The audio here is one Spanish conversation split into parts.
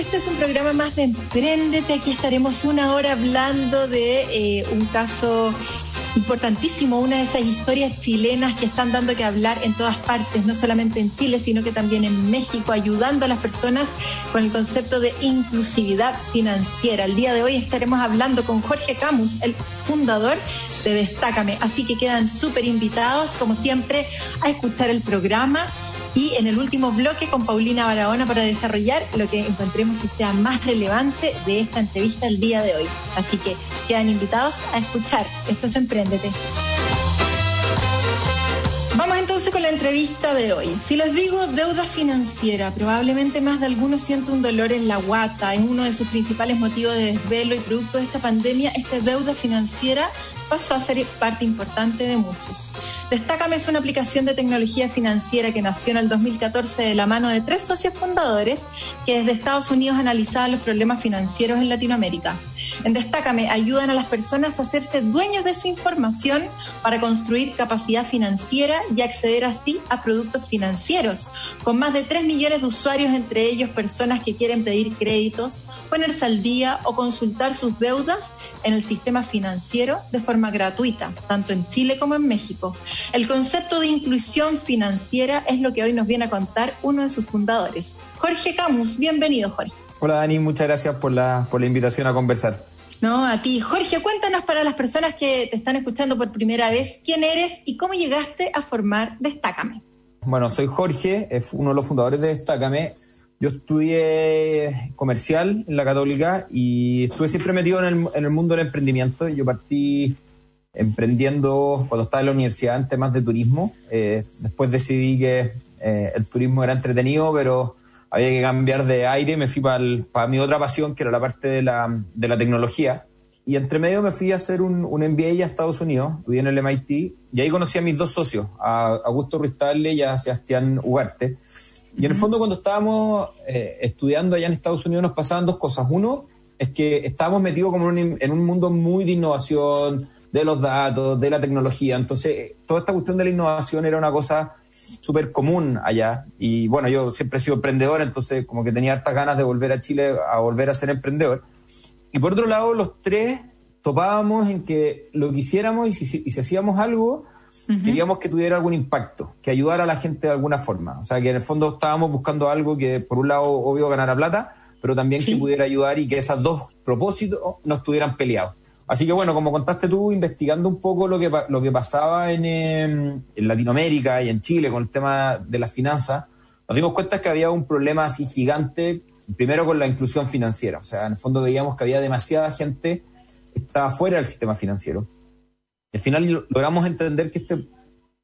Este es un programa más de Emprendete. Aquí estaremos una hora hablando de eh, un caso importantísimo, una de esas historias chilenas que están dando que hablar en todas partes, no solamente en Chile, sino que también en México, ayudando a las personas con el concepto de inclusividad financiera. El día de hoy estaremos hablando con Jorge Camus, el fundador de Destácame, así que quedan súper invitados, como siempre, a escuchar el programa y en el último bloque con Paulina Barahona para desarrollar lo que encontremos que sea más relevante de esta entrevista el día de hoy. Así que quedan invitados a escuchar. Esto es Emprendete. Con la entrevista de hoy. Si les digo deuda financiera, probablemente más de algunos sienten un dolor en la guata. Es uno de sus principales motivos de desvelo y producto de esta pandemia, esta deuda financiera pasó a ser parte importante de muchos. Destácame es una aplicación de tecnología financiera que nació en el 2014 de la mano de tres socios fundadores que desde Estados Unidos analizaban los problemas financieros en Latinoamérica. En Destácame ayudan a las personas a hacerse dueños de su información para construir capacidad financiera y acceder así a productos financieros, con más de 3 millones de usuarios, entre ellos personas que quieren pedir créditos, ponerse al día o consultar sus deudas en el sistema financiero de forma gratuita, tanto en Chile como en México. El concepto de inclusión financiera es lo que hoy nos viene a contar uno de sus fundadores. Jorge Camus, bienvenido Jorge. Hola Dani, muchas gracias por la, por la invitación a conversar. No, a ti. Jorge, cuéntanos para las personas que te están escuchando por primera vez, quién eres y cómo llegaste a formar Destácame. Bueno, soy Jorge, es uno de los fundadores de Destácame. Yo estudié comercial en la Católica y estuve siempre metido en el, en el mundo del emprendimiento. Yo partí emprendiendo cuando estaba en la universidad en temas de turismo. Eh, después decidí que eh, el turismo era entretenido, pero había que cambiar de aire. Me fui para mi otra pasión, que era la parte de la, de la tecnología. Y entre medio me fui a hacer un, un MBA a Estados Unidos, estudié en el MIT, y ahí conocí a mis dos socios, a Augusto Ruiz y a Sebastián Ugarte. Y en el fondo cuando estábamos eh, estudiando allá en Estados Unidos nos pasaban dos cosas. Uno es que estábamos metidos como en un mundo muy de innovación, de los datos, de la tecnología. Entonces, toda esta cuestión de la innovación era una cosa súper común allá. Y bueno, yo siempre he sido emprendedor, entonces como que tenía hartas ganas de volver a Chile a volver a ser emprendedor. Y por otro lado, los tres topábamos en que lo que hiciéramos y si, y si hacíamos algo, queríamos que tuviera algún impacto, que ayudara a la gente de alguna forma. O sea, que en el fondo estábamos buscando algo que, por un lado, obvio, ganara plata, pero también que pudiera ayudar y que esos dos propósitos no estuvieran peleados. Así que bueno, como contaste tú, investigando un poco lo que, lo que pasaba en, em, en Latinoamérica y en Chile con el tema de las finanzas, nos dimos cuenta que había un problema así gigante, primero con la inclusión financiera. O sea, en el fondo veíamos que había demasiada gente que estaba fuera del sistema financiero. Y al final logramos entender que este,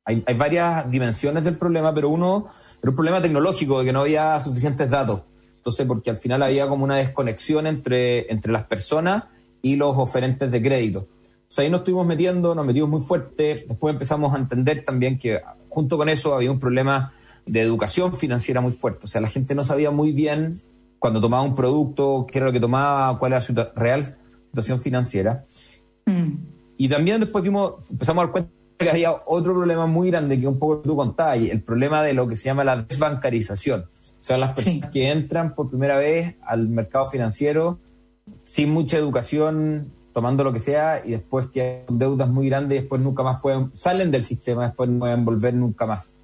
hay, hay varias dimensiones del problema, pero uno era un problema tecnológico, de que no había suficientes datos. Entonces, porque al final había como una desconexión entre, entre las personas y los oferentes de crédito. O sea, ahí nos estuvimos metiendo, nos metimos muy fuerte, después empezamos a entender también que junto con eso había un problema de educación financiera muy fuerte. O sea, la gente no sabía muy bien cuando tomaba un producto, qué era lo que tomaba, cuál era su real situación financiera. Mm. Y también después empezamos a dar cuenta que había otro problema muy grande que un poco tú contabas, el problema de lo que se llama la desbancarización. O sea, las personas que entran por primera vez al mercado financiero sin mucha educación, tomando lo que sea, y después que hay deudas muy grandes, después nunca más pueden, salen del sistema, después no pueden volver nunca más.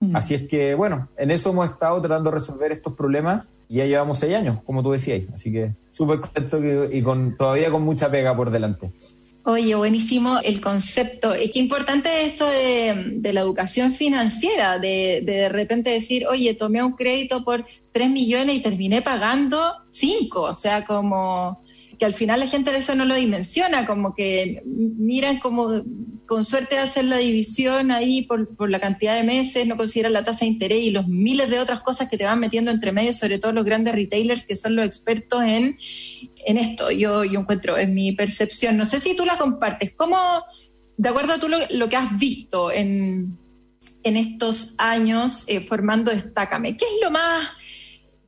Mm. Así es que, bueno, en eso hemos estado tratando de resolver estos problemas y ya llevamos seis años, como tú decías. Así que súper contento y con, todavía con mucha pega por delante. Oye, buenísimo el concepto. Qué importante es esto de, la educación financiera, de, de, de repente decir, oye, tomé un crédito por 3 millones y terminé pagando 5. O sea, como que al final la gente de eso no lo dimensiona, como que miran como con suerte hacer la división ahí por, por, la cantidad de meses, no consideran la tasa de interés y los miles de otras cosas que te van metiendo entre medio, sobre todo los grandes retailers que son los expertos en, en esto. Yo, yo encuentro, es mi percepción. No sé si tú la compartes. ¿Cómo, de acuerdo a tú lo, que has visto en, en estos años eh, formando Destácame, ¿qué es lo más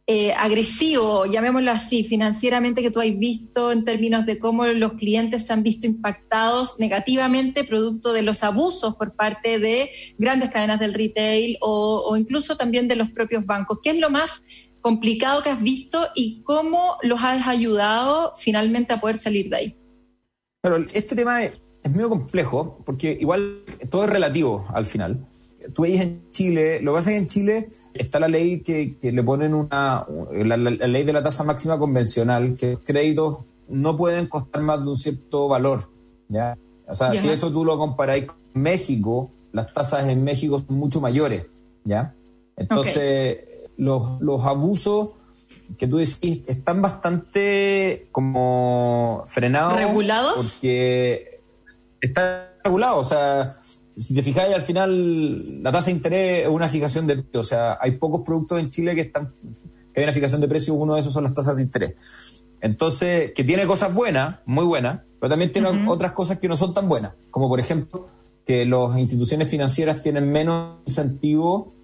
eh, agresivo, llamémoslo así, financieramente que tú has visto en términos de cómo los clientes se han visto impactados negativamente producto de los abusos por parte de grandes cadenas del retail o, incluso también de los propios bancos. ¿Qué es lo más complicado que has visto y cómo los has ayudado finalmente a poder salir de ahí? Pero este tema es, es medio complejo porque igual todo es relativo al final tú veis en Chile, lo que pasa es que en Chile está la ley que, le ponen una, la, ley de la tasa máxima convencional, que los créditos no pueden costar más de un cierto valor, ¿ya? O sea, si eso tú lo comparáis con México, las tasas en México son mucho mayores, ¿ya? Entonces, los, los abusos que tú decís están bastante como frenados. ¿Regulados? Porque están regulados, o sea si te fijáis, al final la tasa de interés es una fijación de precio. O sea, hay pocos productos en Chile que están que hay una fijación de precio, uno de esos son las tasas de interés. Entonces, que tiene cosas buenas, muy buenas, pero también tiene otras cosas que no son tan buenas, como por ejemplo que las instituciones financieras tienen menos incentivo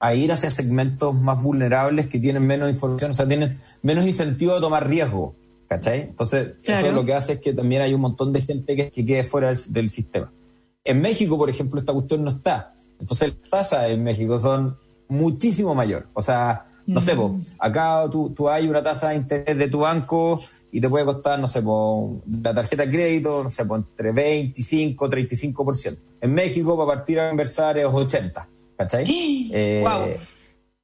a ir hacia segmentos más vulnerables que tienen menos información, o sea, tienen menos incentivo a tomar riesgo, ¿cachai? Entonces, eso lo que hace es que también hay un montón de gente que, que quede fuera del sistema. En México, por ejemplo, esta cuestión no está. Entonces las tasas en México son muchísimo mayor. O sea, no sé, acá tú, tú, hay una tasa de interés de tu banco y te puede costar, no sé, la tarjeta de crédito, no sé, entre 25, 35%. En México, para partir a conversar es 80, ¿cachai? Eh,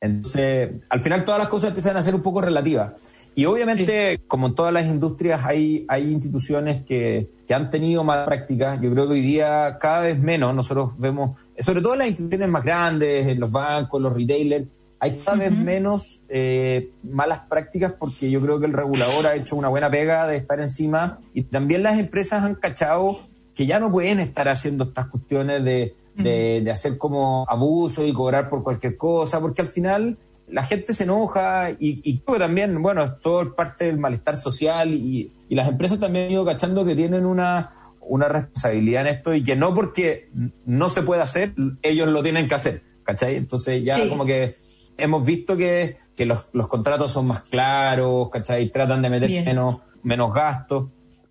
entonces, al final todas las cosas empiezan a ser un poco relativas. Y obviamente, como en todas las industrias, hay, hay instituciones que, que han tenido malas prácticas. Yo creo que hoy día cada vez menos nosotros vemos, sobre todo en las instituciones más grandes, en los bancos, los retailers, hay cada vez menos eh, malas prácticas porque yo creo que el regulador ha hecho una buena pega de estar encima y también las empresas han cachado que ya no pueden estar haciendo estas cuestiones de, de, de hacer como abuso y cobrar por cualquier cosa, porque al final la gente se enoja y, y creo que también, bueno, es todo parte del malestar social y, y, las empresas también han ido cachando que tienen una, una responsabilidad en esto y que no porque no se pueda hacer, ellos lo tienen que hacer, ¿cachai? Entonces ya como que hemos visto que, que los, los, contratos son más claros, ¿cachai? Tratan de meter menos, menos gastos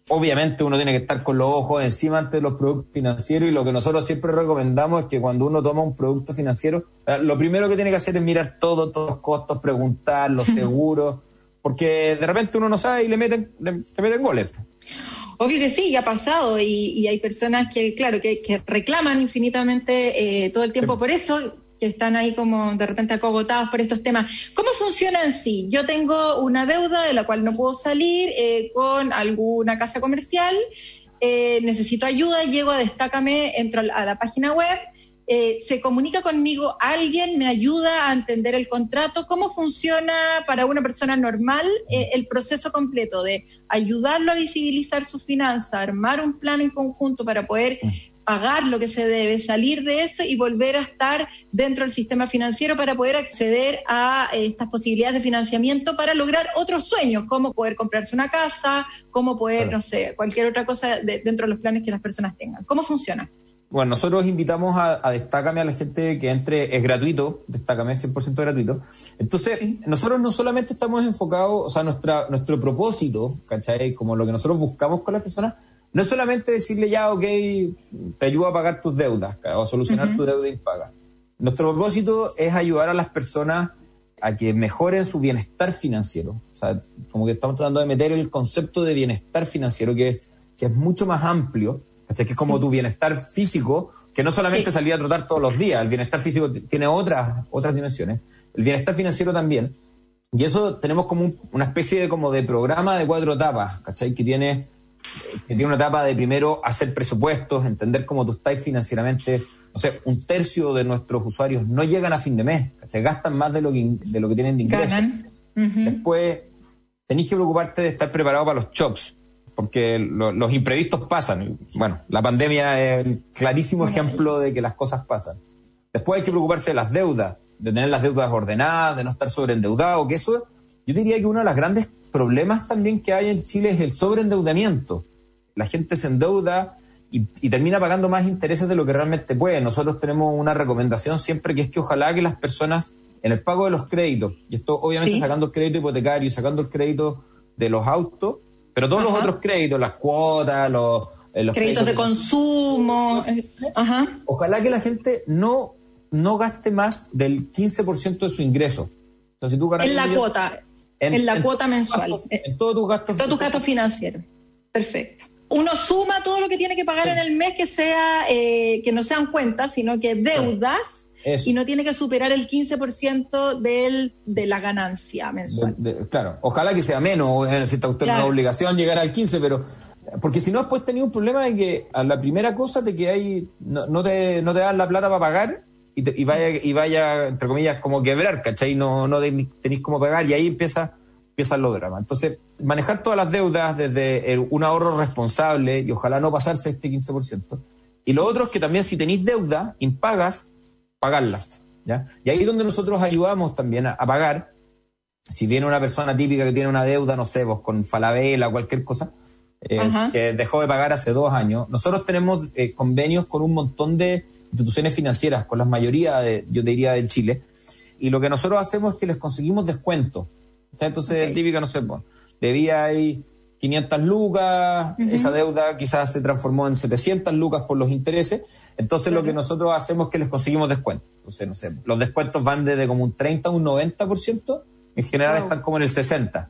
obviamente uno tiene que estar con los ojos encima ante los productos financieros y lo que nosotros siempre recomendamos es que cuando uno toma un producto financiero, lo primero que tiene que hacer es mirar todo, todos los costos, preguntar, los seguros, porque de repente uno no sabe y le meten, le, meten goles. Obvio que sí, ya ha pasado y, hay personas que, claro, que, reclaman infinitamente eh, todo el tiempo por eso que están ahí como de repente acogotados por estos temas. ¿Cómo funciona en sí? Yo tengo una deuda de la cual no puedo salir eh, con alguna casa comercial, eh, necesito ayuda, llego a Destácame, entro a la página web, eh, se comunica conmigo alguien, me ayuda a entender el contrato, cómo funciona para una persona normal el proceso completo de ayudarlo a visibilizar su finanza, armar un plan en conjunto para poder pagar lo que se debe, salir de eso y volver a estar dentro del sistema financiero para poder acceder a eh, estas posibilidades de financiamiento para lograr otros sueños, como poder comprarse una casa, como poder, no sé, cualquier otra cosa dentro de los planes que las personas tengan. ¿Cómo funciona? Bueno, nosotros invitamos a, a Destácame a la gente que entre, es gratuito, Destácame es 100% gratuito. Entonces, nosotros no solamente estamos enfocados, o sea, nuestra, nuestro propósito, ¿cachai? Como lo que nosotros buscamos con las personas, no es solamente decirle ya, ok, te ayudo a pagar tus deudas o a solucionar tu deuda impaga. Nuestro propósito es ayudar a las personas a que mejoren su bienestar financiero. O sea, como que estamos tratando de meter el concepto de bienestar financiero, que, que es mucho más amplio, que es como tu bienestar físico, que no solamente salir a trotar todos los días, el bienestar físico tiene otras, otras dimensiones, el bienestar financiero también. Y eso tenemos como una especie de, como de programa de cuatro etapas, ¿cachai? Que tiene que tiene una etapa de primero hacer presupuestos, entender cómo tú estás financieramente. No sé, un tercio de nuestros usuarios no llegan a fin de mes, se gastan más de lo que, de lo que tienen de ingresos. Después, tenéis que preocuparte de estar preparado para los shocks, porque los imprevistos pasan. Bueno, la pandemia es el clarísimo ejemplo de que las cosas pasan. Después hay que preocuparse de las deudas, de tener las deudas ordenadas, de no estar sobreendeudado, que eso, yo diría que uno de los grandes problemas también que hay en Chile es el sobreendeudamiento. La gente se endeuda y, termina pagando más intereses de lo que realmente puede. Nosotros tenemos una recomendación siempre que es que ojalá que las personas en el pago de los créditos, y esto obviamente sacando el crédito hipotecario, sacando el crédito de los autos, pero todos los otros créditos, las cuotas, los, eh, créditos, de consumo. Ajá. Ojalá que la gente no, no gaste más del 15% de su ingreso. si tú en la cuota, en, la cuota mensual. en todos tus gastos. Todos tus gastos financieros. Perfecto. Uno suma todo lo que tiene que pagar en el mes que sea eh, que no sean cuentas, sino que deudas y no tiene que superar el 15% del, de la ganancia mensual. claro, ojalá que sea menos, necesita usted una obligación llegar al 15%, pero porque si no después tenía un problema de que a la primera cosa te que hay, no, no, te, no te dan la plata para pagar y, vaya, y vaya, entre comillas, como quebrar, ¿cachai? No, no tenéis cómo pagar y ahí empieza, empiezan los dramas. Entonces, manejar todas las deudas desde un ahorro responsable y ojalá no pasarse este 15%. Y lo otro es que también si tenéis deuda, impagas, pagarlas. ¿ya? Y ahí es donde nosotros ayudamos también a, pagar. Si viene una persona típica que tiene una deuda, no sé, vos con Falabella, cualquier cosa, eh, que dejó de pagar hace dos años, nosotros tenemos eh, convenios con un montón de instituciones financieras, con la mayoría, de, yo te diría, de Chile, y lo que nosotros hacemos es que les conseguimos descuento. Entonces, típica, no sé, debía ahí 500 lucas, esa deuda quizás se transformó en 700 lucas por los intereses, entonces lo que nosotros hacemos es que les conseguimos descuento. Entonces, no sé, los descuentos van desde como un 30 a un 90%, en general están como en el 60%.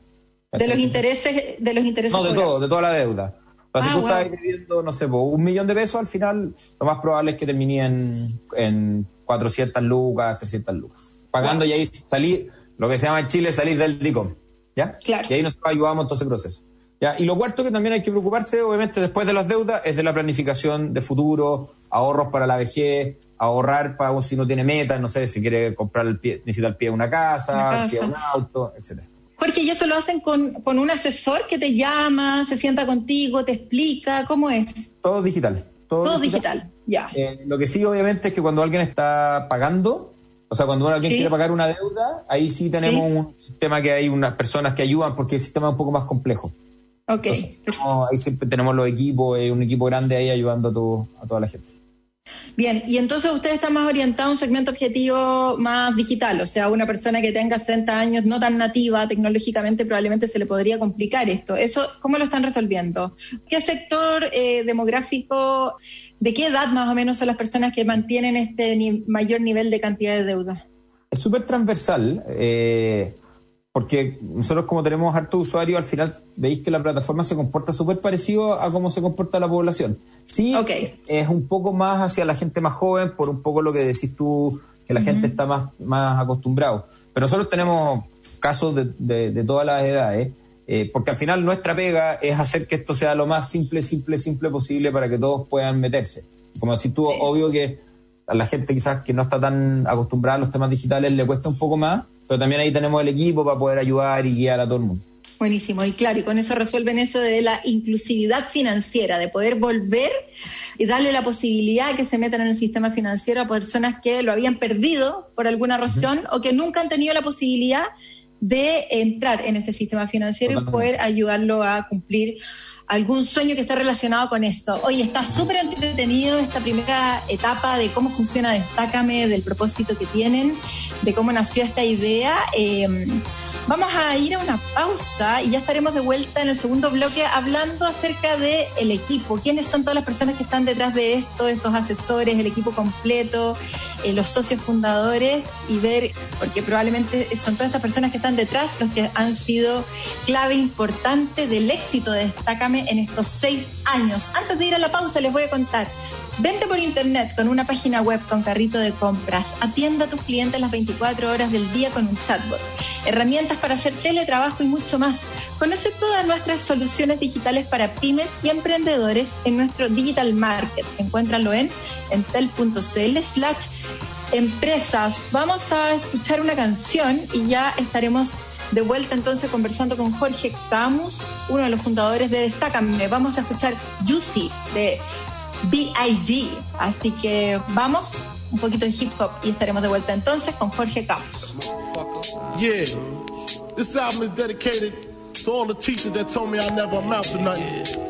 De los intereses, de los intereses. No, de todo, de toda la deuda. Si ah, tú estás viviendo, no sé, un millón de pesos, al final lo más probable es que termine en, en 400 lucas, 300 lucas. Pagando y ahí salir, lo que se llama en Chile salir del DICOM. ¿Ya? Claro. Y ahí nosotros ayudamos en todo ese proceso. Y lo cuarto que también hay que preocuparse, obviamente, después de las deudas, es de la planificación de futuro, ahorros para la vejez, ahorrar para si no tiene metas, no sé, si quiere comprar el pie, necesita el pie de una casa, el pie de un auto, etcétera. Jorge, ¿y eso lo hacen con, un asesor que te llama, se sienta contigo, te explica? ¿Cómo es? Todo digital. Todo, digital. ya. Eh, lo que sí, obviamente, es que cuando alguien está pagando, o sea, cuando alguien quiere pagar una deuda, ahí sí tenemos un sistema que hay unas personas que ayudan porque el sistema es un poco más complejo. Ok. ahí siempre tenemos los equipos, eh, un equipo grande ahí ayudando a, toda la gente. Bien, y entonces usted está más orientado a un segmento objetivo más digital, o sea, una persona que tenga 60 años no tan nativa tecnológicamente probablemente se le podría complicar esto. ¿Eso cómo lo están resolviendo? ¿Qué sector eh, demográfico, de qué edad más o menos son las personas que mantienen este mayor nivel de cantidad de deuda? Es súper transversal. Eh, porque nosotros como tenemos harto usuario, al final veis que la plataforma se comporta súper parecido a cómo se comporta la población. Sí, es un poco más hacia la gente más joven, por un poco lo que decís tú, que la gente está más, más acostumbrado. Pero nosotros tenemos casos de, de, todas las edades, eh, porque al final nuestra pega es hacer que esto sea lo más simple, simple, simple posible para que todos puedan meterse. Como decís tú, obvio que a la gente quizás que no está tan acostumbrada a los temas digitales le cuesta un poco más, pero también ahí tenemos el equipo para poder ayudar y guiar a todo el mundo. Buenísimo, y claro, y con eso resuelven eso de la inclusividad financiera, de poder volver y darle la posibilidad que se metan en el sistema financiero a personas que lo habían perdido por alguna razón o que nunca han tenido la posibilidad de entrar en este sistema financiero y poder ayudarlo a cumplir algún sueño que esté relacionado con eso. Oye, está súper entretenido esta primera etapa de cómo funciona Destácame, del propósito que tienen, de cómo nació esta idea. Eh, Vamos a ir a una pausa y ya estaremos de vuelta en el segundo bloque hablando acerca del el equipo, quiénes son todas las personas que están detrás de esto, estos asesores, el equipo completo, eh, los socios fundadores y ver, porque probablemente son todas estas personas que están detrás los que han sido clave importante del éxito de Destácame en estos seis años. Antes de ir a la pausa les voy a contar Vente por internet con una página web con carrito de compras. Atienda a tus clientes las 24 horas del día con un chatbot. Herramientas para hacer teletrabajo y mucho más. Conoce todas nuestras soluciones digitales para pymes y emprendedores en nuestro Digital Market. Encuéntralo en entel.cl slash empresas. Vamos a escuchar una canción y ya estaremos de vuelta entonces conversando con Jorge Camus, uno de los fundadores de Destácame. Vamos a escuchar Juicy de B.I.G. Así que vamos, un poquito de hip hop y estaremos de vuelta entonces con Jorge Camus. Yeah, this album is dedicated to all the teachers that told me I never amount to nothing.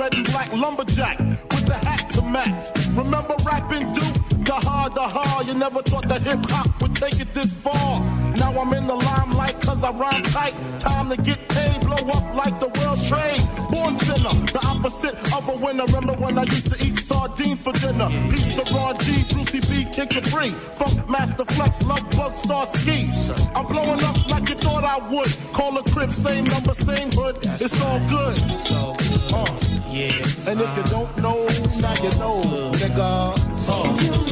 red and black lumberjack with the hat to match. Remember rapping Duke? Hard, the hard. You never thought that hip hop would take it this far. Now I'm in the limelight cause I rhyme tight. Time to get paid, blow up like the world trade. Born sinner, the opposite of a winner. Remember when I used to eat sardines for dinner? Peace to Ron G, Brucey B, Kid Capri. Funk Master Flex, Love Bug, Star Ski. I'm blowing up like you thought I would. Call a crib, same number, same hood. It's all good. Uh, Yeah. and if you don't know, now you know, nigga. Uh,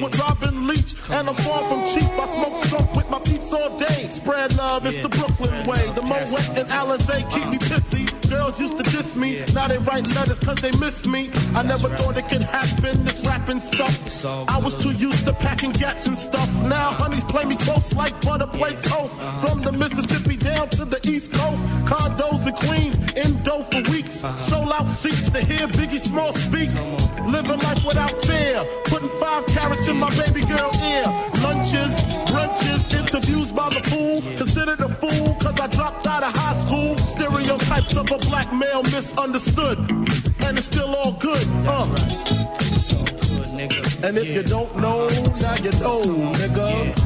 with Robin Leach. And I'm far from cheap. I smoke skunk with my peeps all day. Spread love, it's the Brooklyn way. The Moet and Alizé keep me. Girls used to diss me. Now they write letters cause they miss me. I never thought it could happen, this rapping stuff. I was too used to packing gats and stuff. Now honeys play me close like butter play toast. From the Mississippi down to the East Coast. Condos in Queens, in dough for weeks. Sold out seats to hear Biggie Small speak. Living life without fear. Putting five carrots in my baby girl ear. Lunches, brunches, interviews by the pool. Considered a cause I dropped out of high school. Stereotypes of a black male misunderstood. And it's still all good. Uh. And if you don't know, now you know, nigga.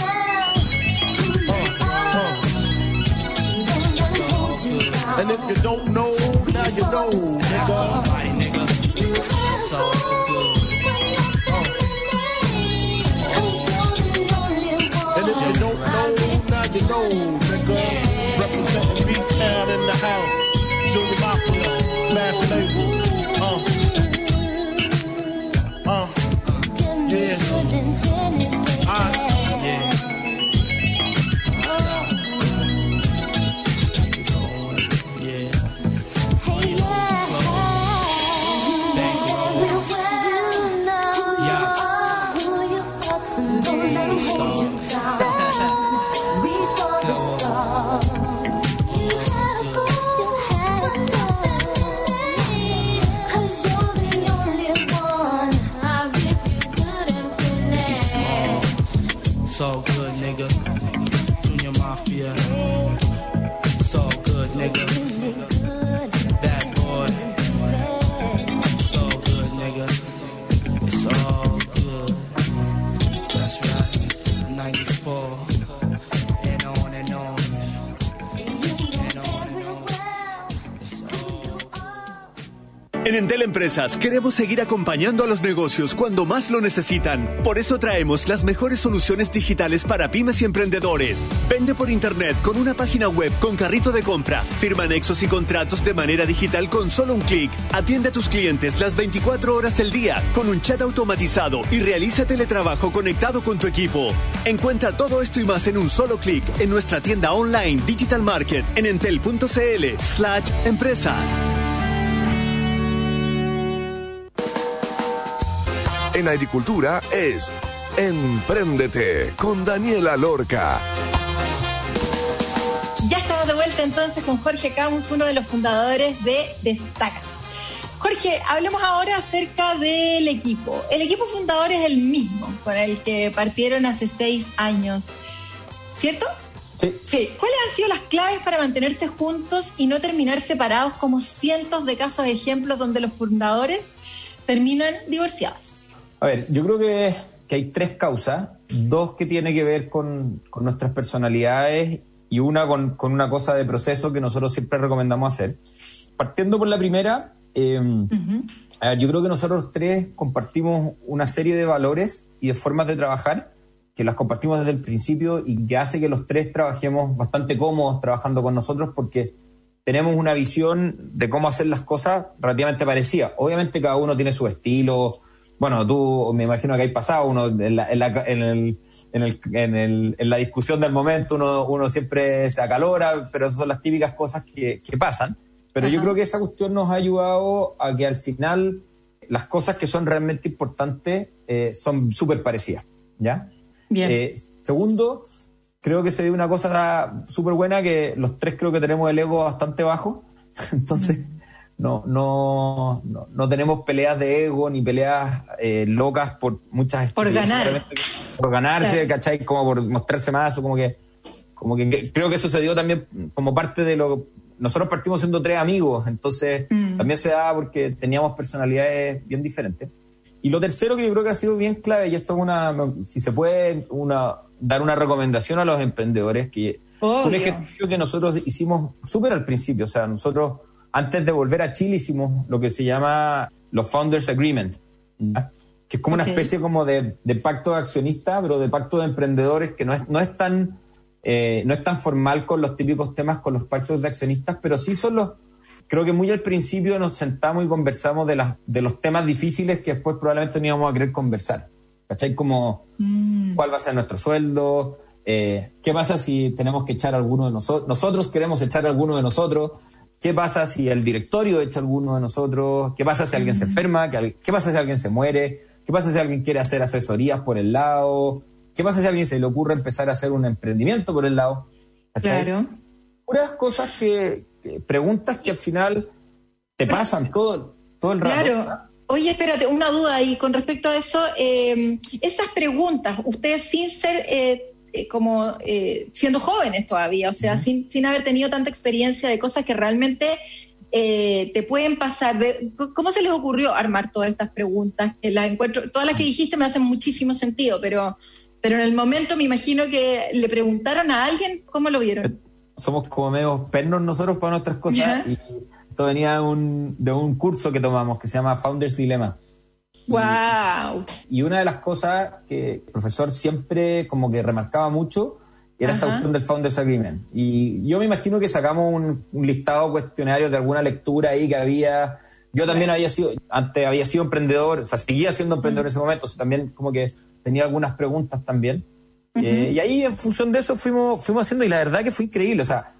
And if you don't know, now you know, nigga. Somebody, nigga. So good. So good, nigga. Junior Mafia. It's So good, nigga. En Entel Empresas queremos seguir acompañando a los negocios cuando más lo necesitan. Por eso traemos las mejores soluciones digitales para pymes y emprendedores. Vende por internet con una página web con carrito de compras. Firma anexos y contratos de manera digital con solo un clic. Atiende a tus clientes las 24 horas del día con un chat automatizado y realiza teletrabajo conectado con tu equipo. Encuentra todo esto y más en un solo clic en nuestra tienda online Digital Market en entel.cl slash empresas. En agricultura es Empréndete con Daniela Lorca. Ya estamos de vuelta entonces con Jorge Camus, uno de los fundadores de Destaca. Jorge, hablemos ahora acerca del equipo. El equipo fundador es el mismo con el que partieron hace seis años, ¿cierto? Sí. Sí. ¿Cuáles han sido las claves para mantenerse juntos y no terminar separados como cientos de casos ejemplos donde los fundadores terminan divorciados? A ver, yo creo que, que hay tres causas, dos que tienen que ver con, con nuestras personalidades y una con, con, una cosa de proceso que nosotros siempre recomendamos hacer. Partiendo por la primera, eh, uh -huh. a ver, yo creo que nosotros tres compartimos una serie de valores y de formas de trabajar que las compartimos desde el principio y que hace que los tres trabajemos bastante cómodos trabajando con nosotros porque tenemos una visión de cómo hacer las cosas relativamente parecida. Obviamente cada uno tiene su estilo, bueno, tú me imagino que hay pasado, uno en la, en la, en el, en, el, en, el, en la discusión del momento uno, uno siempre se acalora, pero esas son las típicas cosas que, que pasan. Pero Ajá. yo creo que esa cuestión nos ha ayudado a que al final las cosas que son realmente importantes eh, son súper parecidas, ¿ya? Bien. Eh, segundo, creo que se dio una cosa súper buena que los tres creo que tenemos el ego bastante bajo, entonces... Mm no, no, no, no, tenemos peleas de ego ni peleas eh, locas por muchas por ganar por ganarse claro. ¿cachai? como por mostrarse más o como que como que creo que eso se dio también como parte de lo nosotros partimos siendo tres amigos entonces mm. también se daba porque teníamos personalidades bien diferentes y lo tercero que yo creo que ha sido bien clave y esto es una si se puede una dar una recomendación a los emprendedores que oh, un ejercicio que nosotros hicimos súper al principio o sea nosotros antes de volver a Chile hicimos lo que se llama los Founders Agreement, ¿ya? que es como okay. una especie como de, de, pacto de accionista, pero de pacto de emprendedores que no es, no es tan eh, no es tan formal con los típicos temas con los pactos de accionistas, pero sí son los creo que muy al principio nos sentamos y conversamos de las de los temas difíciles que después probablemente no íbamos a querer conversar. ¿Cachai? Como mm. cuál va a ser nuestro sueldo, eh, qué pasa si tenemos que echar a alguno de nosotros, nosotros queremos echar a alguno de nosotros, ¿Qué pasa si el directorio echa alguno de nosotros? ¿Qué pasa si alguien se enferma? ¿Qué pasa si alguien se muere? ¿Qué pasa si alguien quiere hacer asesorías por el lado? ¿Qué pasa si a alguien se le ocurre empezar a hacer un emprendimiento por el lado? ¿Cachai? Claro. Puras cosas que, que, preguntas que al final te pasan todo, todo el rato. Claro. Oye, espérate, una duda ahí con respecto a eso. Eh, esas preguntas, ustedes sin ser eh, eh, como eh, siendo jóvenes todavía, o sea, uh -huh. sin, sin haber tenido tanta experiencia de cosas que realmente eh, te pueden pasar. De, ¿Cómo se les ocurrió armar todas estas preguntas? las encuentro, todas las que dijiste me hacen muchísimo sentido, pero, pero en el momento me imagino que le preguntaron a alguien cómo lo vieron. Somos como medio pernos nosotros para nuestras cosas y esto venía de un, de un curso que tomamos que se llama Founders Dilemma. Wow. Y, una de las cosas que el profesor siempre como que remarcaba mucho era Ajá. esta cuestión del Founders Agreement. Y yo me imagino que sacamos un, un listado cuestionario de alguna lectura ahí que había. Yo también había sido, antes había sido emprendedor, o sea, seguía siendo emprendedor en ese momento, o sea, también como que tenía algunas preguntas también. Uh -huh. eh, y ahí en función de eso fuimos, fuimos haciendo, y la verdad que fue increíble, o sea,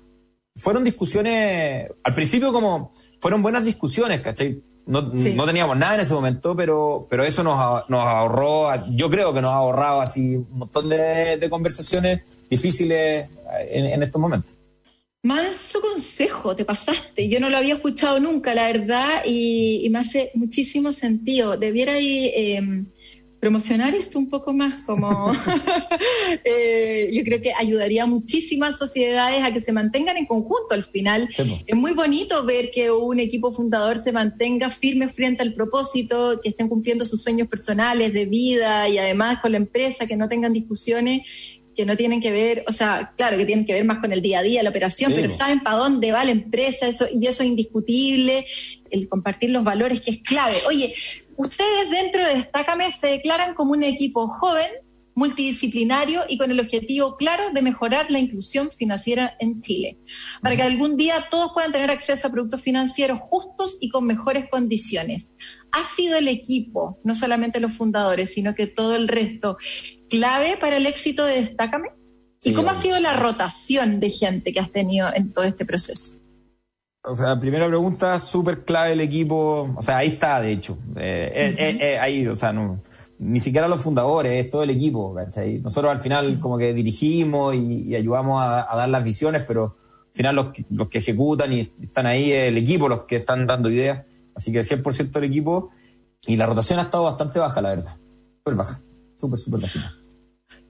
fueron discusiones, al principio como, fueron buenas discusiones, ¿cachai? No, sí. no, teníamos nada en ese momento, pero, pero eso nos, nos, ahorró, yo creo que nos ha ahorrado así un montón de, de conversaciones difíciles en, en, estos momentos. Manso consejo, te pasaste. Yo no lo había escuchado nunca, la verdad, y, y me hace muchísimo sentido. Debiera ir eh, promocionar esto un poco más como eh, yo creo que ayudaría a muchísimas sociedades a que se mantengan en conjunto al final sí. es muy bonito ver que un equipo fundador se mantenga firme frente al propósito que estén cumpliendo sus sueños personales de vida y además con la empresa que no tengan discusiones que no tienen que ver, o sea, claro que tienen que ver más con el día a día, la operación, Sí, pero saben para dónde va la empresa, eso, y eso es indiscutible, el compartir los valores que es clave. Oye, ustedes dentro de Destácame se declaran como un equipo joven, multidisciplinario y con el objetivo claro de mejorar la inclusión financiera en Chile, para que algún día todos puedan tener acceso a productos financieros justos y con mejores condiciones. Ha sido el equipo, no solamente los fundadores, sino que todo el resto, clave para el éxito de Destácame. ¿Y Sí, cómo ha sido la rotación de gente que has tenido en todo este proceso? O sea, primera pregunta, súper clave el equipo. O sea, ahí está, de hecho. Eh, eh, eh, eh, ahí, o sea, no, ni siquiera los fundadores, es todo el equipo, ¿cachai? Nosotros al final como que dirigimos y, y ayudamos a, a dar las visiones, pero al final los, que- los que ejecutan y están ahí es el equipo, los que están dando ideas. Así que 100% el equipo. Y la rotación ha estado bastante baja, la verdad. Súper baja. Súper, súper bajita.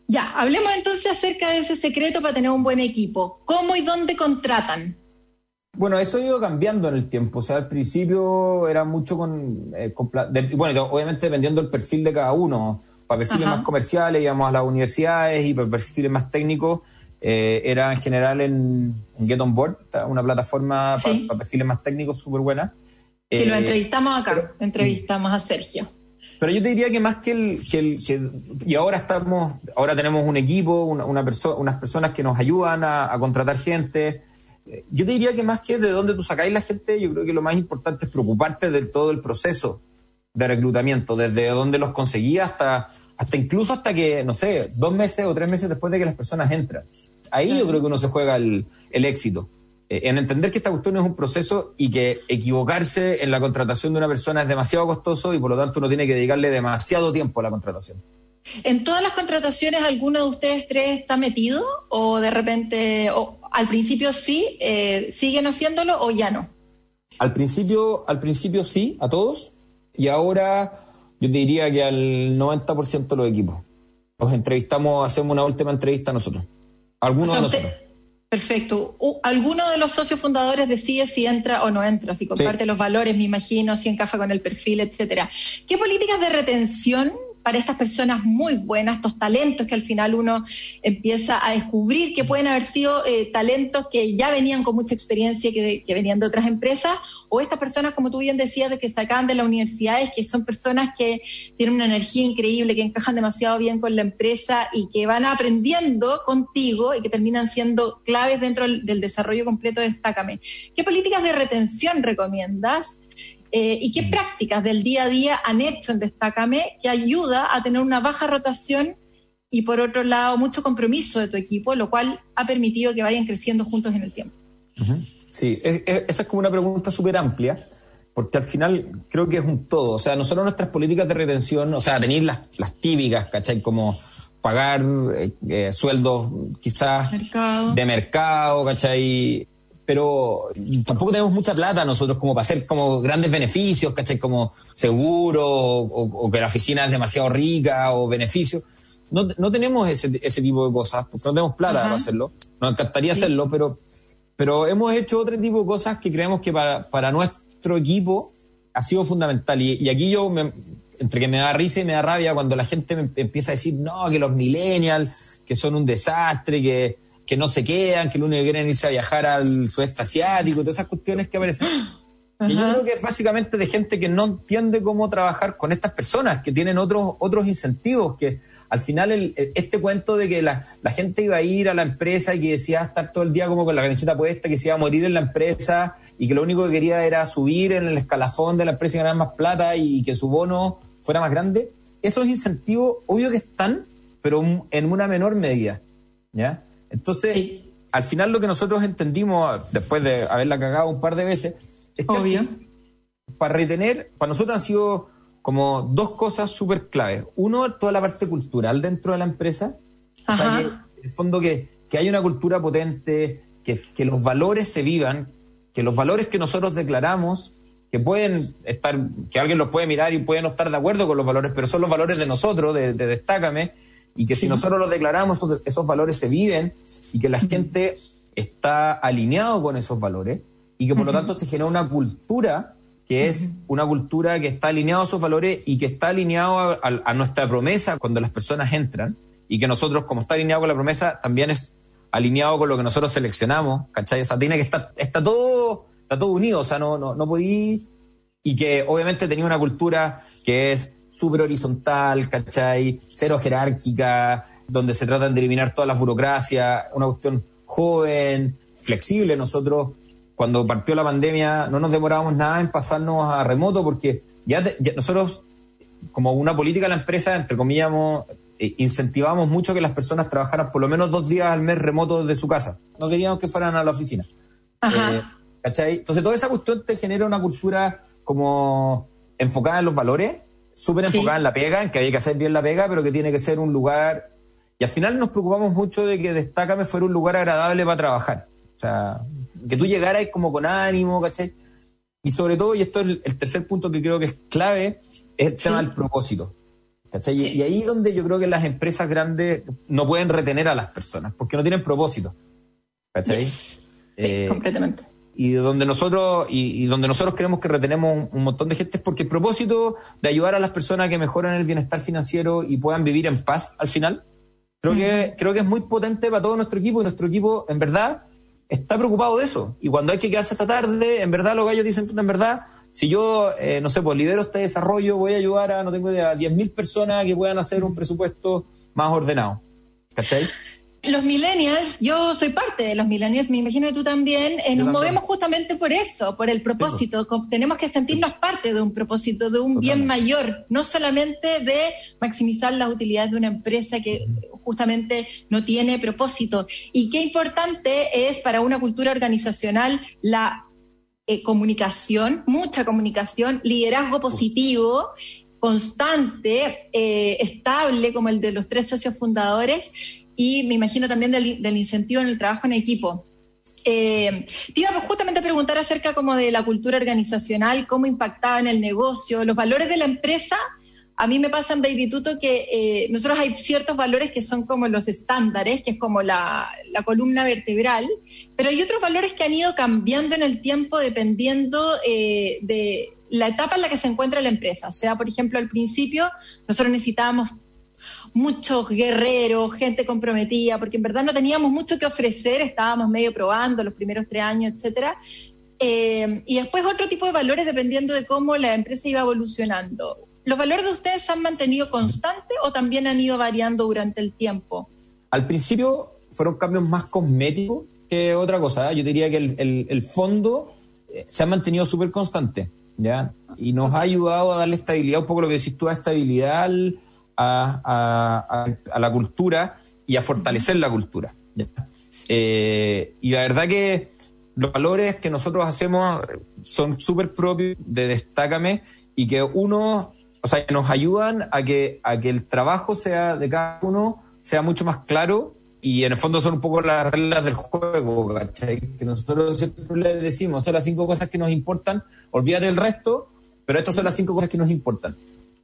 Ya, hablemos entonces acerca de ese secreto para tener un buen equipo. ¿Cómo y dónde contratan? Bueno, eso ha ido cambiando en el tiempo. O sea, al principio era mucho con. eh, con pla- de- bueno, obviamente dependiendo del perfil de cada uno. Para perfiles Ajá. más comerciales íbamos a las universidades y para perfiles más técnicos eh, era en general en, en Get On Board, una plataforma Sí. para perfiles más técnicos súper buena. Si Eh, lo entrevistamos acá, pero- entrevistamos a Sergio. pero yo te diría que más que el, que el que- y ahora estamos, ahora tenemos un equipo, una, una perso- unas personas que nos ayudan a, a contratar gente. Yo te diría que más que de dónde tú sacáis la gente, yo creo que lo más importante es preocuparte de todo el proceso de reclutamiento, desde dónde los conseguí hasta, hasta incluso hasta que, no sé, dos meses o tres meses después de que las personas entran. Ahí yo creo que uno se juega el, el éxito. Eh, en entender que esta cuestión es un proceso y que equivocarse en la contratación de una persona es demasiado costoso y por lo tanto uno tiene que dedicarle demasiado tiempo a la contratación. ¿En todas las contrataciones alguno de ustedes tres está metido? ¿O de repente, o al principio sí, eh, siguen haciéndolo o ya no? Al principio, al principio sí, a todos, y ahora yo te diría que al 90% de los equipos. Los entrevistamos, hacemos una última entrevista nosotros. Algunos O sea, de usted- nosotros. Perfecto. ¿Alguno de los socios fundadores decide si entra o no entra, si comparte Sí. los valores, me imagino, si encaja con el perfil, etcétera? ¿Qué políticas de retención para estas personas muy buenas, estos talentos que al final uno empieza a descubrir que pueden haber sido eh, talentos que ya venían con mucha experiencia, que, que venían de otras empresas, o estas personas, como tú bien decías, de que sacan de las universidades, que son personas que tienen una energía increíble, que encajan demasiado bien con la empresa y que van aprendiendo contigo y que terminan siendo claves dentro del, desarrollo completo de Destácame. ¿Qué políticas de retención recomiendas? Eh, ¿Y qué prácticas del día a día han hecho en Destácame que ayuda a tener una baja rotación y por otro lado mucho compromiso de tu equipo, lo cual ha permitido que vayan creciendo juntos en el tiempo? Sí, es- es- esa es como una pregunta súper amplia, porque al final creo que es un todo. O sea, nosotros nuestras políticas de retención, o sea, tener las, las típicas, ¿cachai? Como pagar eh, eh, sueldos quizás Mercado. de mercado, ¿cachai? Pero tampoco tenemos mucha plata nosotros como para hacer como grandes beneficios, ¿cachai? Como seguro o, o que la oficina es demasiado rica o beneficios. No, no tenemos ese, ese tipo de cosas, porque no tenemos plata Ajá. para hacerlo. Nos encantaría Sí. hacerlo, pero, pero hemos hecho otro tipo de cosas que creemos que para, para nuestro equipo ha sido fundamental. Y, y aquí yo, me- entre que me da risa y me da rabia cuando la gente me empieza a decir, no, que los millennials, que son un desastre, que, que no se quedan, que lo único que quieren es irse a viajar al sudeste asiático, todas esas cuestiones que aparecen. Que yo creo que es básicamente de gente que no entiende cómo trabajar con estas personas, que tienen otros, otros incentivos, que al final el- el- este cuento de que la, la gente iba a ir a la empresa y que decía estar todo el día como con la camiseta puesta, que se iba a morir en la empresa y que lo único que quería era subir en el escalafón de la empresa y ganar más plata y que su bono fuera más grande, esos incentivos obvio que están, pero en una menor medida. ¿ya? Entonces, Sí. al final lo que nosotros entendimos, después de haberla cagado un par de veces, es que Obvio. para retener, para nosotros han sido como dos cosas súper claves. Uno, toda la parte cultural dentro de la empresa. O sea, que, en el fondo que, que hay una cultura potente, que, que los valores se vivan, que los valores que nosotros declaramos, que pueden estar, que alguien los puede mirar y puede no estar de acuerdo con los valores, pero son los valores de nosotros, de, de Destácame, y que si nosotros los declaramos, esos, esos valores se viven y que la gente está alineado con esos valores y que por lo tanto se genera una cultura que es una cultura que está alineada a esos valores y que está alineado a, a- a nuestra promesa cuando las personas entran y que nosotros, como está alineado con la promesa, también es alineado con lo que nosotros seleccionamos, ¿cachai? O sea, tiene que estar, está todo, está todo unido, o sea, no, no, no podí, y que obviamente tenía una cultura que es súper horizontal, ¿cachai? Cero jerárquica, donde se tratan de eliminar todas las burocracias, una cuestión joven, flexible. Nosotros, cuando partió la pandemia, no nos demorábamos nada en pasarnos a remoto porque ya, te- ya nosotros, como una política de la empresa, entre comillas, eh, incentivamos mucho que las personas trabajaran por lo menos dos días al mes remoto desde su casa. No queríamos que fueran a la oficina. Ajá. Eh, ¿cachai? Entonces, toda esa cuestión te genera una cultura como enfocada en los valores, súper Sí. enfocada en la pega, en que hay que hacer bien la pega, pero que tiene que ser un lugar. Y al final nos preocupamos mucho de que Destácame fuera un lugar agradable para trabajar. O sea, que tú llegaras como con ánimo, ¿cachai? Y sobre todo, y esto es el, tercer punto que creo que es clave, es el tema Sí. del propósito. ¿cachai? Y- Sí. Y ahí es donde yo creo que las empresas grandes no pueden retener a las personas, porque no tienen propósito. ¿Cachai? Yes. Sí, Eh, completamente. Y donde nosotros y, y donde nosotros creemos que retenemos un, un montón de gente es porque el propósito de ayudar a las personas a que mejoren el bienestar financiero y puedan vivir en paz al final creo que creo que es muy potente para todo nuestro equipo y nuestro equipo en verdad está preocupado de eso. Y cuando hay que quedarse hasta tarde en verdad los gallos dicen "Puta, en verdad si yo eh, no sé pues lidero este desarrollo voy a ayudar a no tengo idea a 10.000 personas que puedan hacer un presupuesto más ordenado ¿cachai? Los millennials, yo soy parte de los millennials, me imagino que tú también, eh, nos movemos justamente por eso, por el propósito. Tenemos que sentirnos parte de un propósito, de un bien mayor, no solamente de maximizar las utilidades de una empresa que justamente no tiene propósito. Y qué importante es para una cultura organizacional la eh, comunicación, mucha comunicación, liderazgo positivo, constante, eh, estable, como el de los tres socios fundadores, y me imagino también del, incentivo en el trabajo en equipo. Eh, te iba justamente a preguntar acerca como de la cultura organizacional, cómo impactaba en el negocio, los valores de la empresa. A mí me pasa en Baby Tuto que eh, nosotros hay ciertos valores que son como los estándares, que es como la, la columna vertebral, pero hay otros valores que han ido cambiando en el tiempo dependiendo eh, de la etapa en la que se encuentra la empresa. O sea, por ejemplo, al principio nosotros necesitábamos muchos guerreros, gente comprometida, porque en verdad no teníamos mucho que ofrecer, estábamos medio probando los primeros tres años, etcétera. Eh, y después otro tipo de valores dependiendo de cómo la empresa iba evolucionando. ¿Los valores de ustedes se han mantenido constantes o también han ido variando durante el tiempo? Al principio fueron cambios más cosméticos que otra cosa. ¿eh? Yo diría que el, el- el fondo eh, se ha mantenido súper constante, ¿ya? Y nos ha ayudado a darle estabilidad, un poco lo que decís tú, a estabilidad al- a, a- a- la cultura y a fortalecer la cultura. Eh, y la verdad que los valores que nosotros hacemos son súper propios de Destácame y que uno, o sea, nos ayudan a que, a que el trabajo sea de cada uno sea mucho más claro y en el fondo son un poco las reglas del juego, ¿cachai? Que nosotros siempre les decimos, son las cinco cosas que nos importan, olvídate del resto, pero estas son las cinco cosas que nos importan.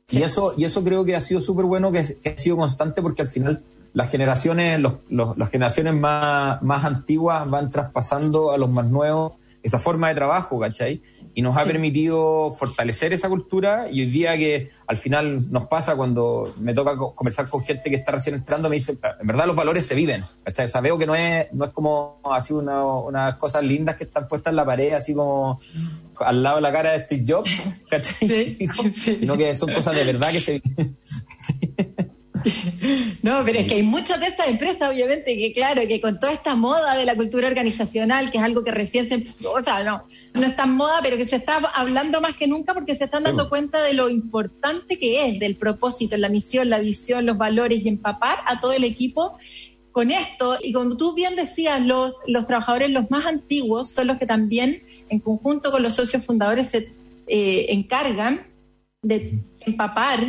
Y eso, y eso creo que ha sido súper bueno, que, que ha sido constante, porque al final las generaciones, los, los- las generaciones más, más antiguas van traspasando a los más nuevos esa forma de trabajo, ¿cachai? Y nos ha permitido fortalecer esa cultura y hoy día que al final nos pasa cuando me toca co- conversar con gente que está recién entrando, me dice, en verdad los valores se viven, ¿cachai? O sea, veo que no es, no es como así una- unas cosas lindas que están puestas en la pared, así como al lado de la cara de Steve Jobs, ¿cachai? Sino que son cosas de verdad que se viven. No, pero es que hay muchas de estas empresas, obviamente, que claro, que con toda esta moda de la cultura organizacional, que es algo que recién se, o sea, no, no es tan moda, pero que se está hablando más que nunca porque se están dando Sí. cuenta de lo importante que es del propósito, la misión, la visión, los valores y empapar a todo el equipo con esto. Y como tú bien decías, los, los trabajadores los más antiguos son los que también, en conjunto con los socios fundadores, se eh, encargan de empapar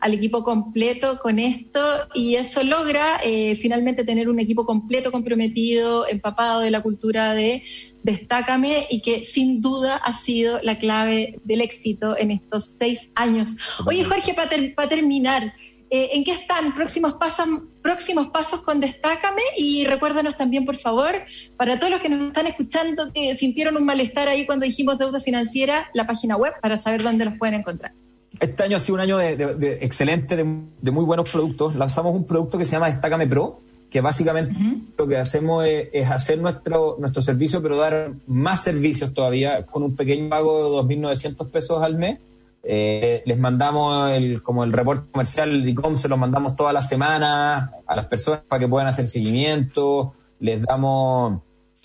al equipo completo con esto y eso logra eh, finalmente tener un equipo completo comprometido, empapado de la cultura de Destácame y que sin duda ha sido la clave del éxito en estos seis años. Oye Jorge, para terminar, eh, ¿en qué están próximos pasos, próximos pasos con Destácame? Y recuérdanos también, por favor, para todos los que nos están escuchando que sintieron un malestar ahí cuando dijimos deuda financiera, la página web para saber dónde los pueden encontrar. Este año ha sido un año de, de- de excelente, de, de muy buenos productos. Lanzamos un producto que se llama Destácame Pro, que básicamente lo que hacemos es, es hacer nuestro, nuestro servicio, pero dar más servicios todavía con un pequeño pago de 2.900 pesos al mes. Eh, les mandamos el, como el reporte comercial, el DICOM, se lo mandamos todas las semanas a las personas para que puedan hacer seguimiento. Les damos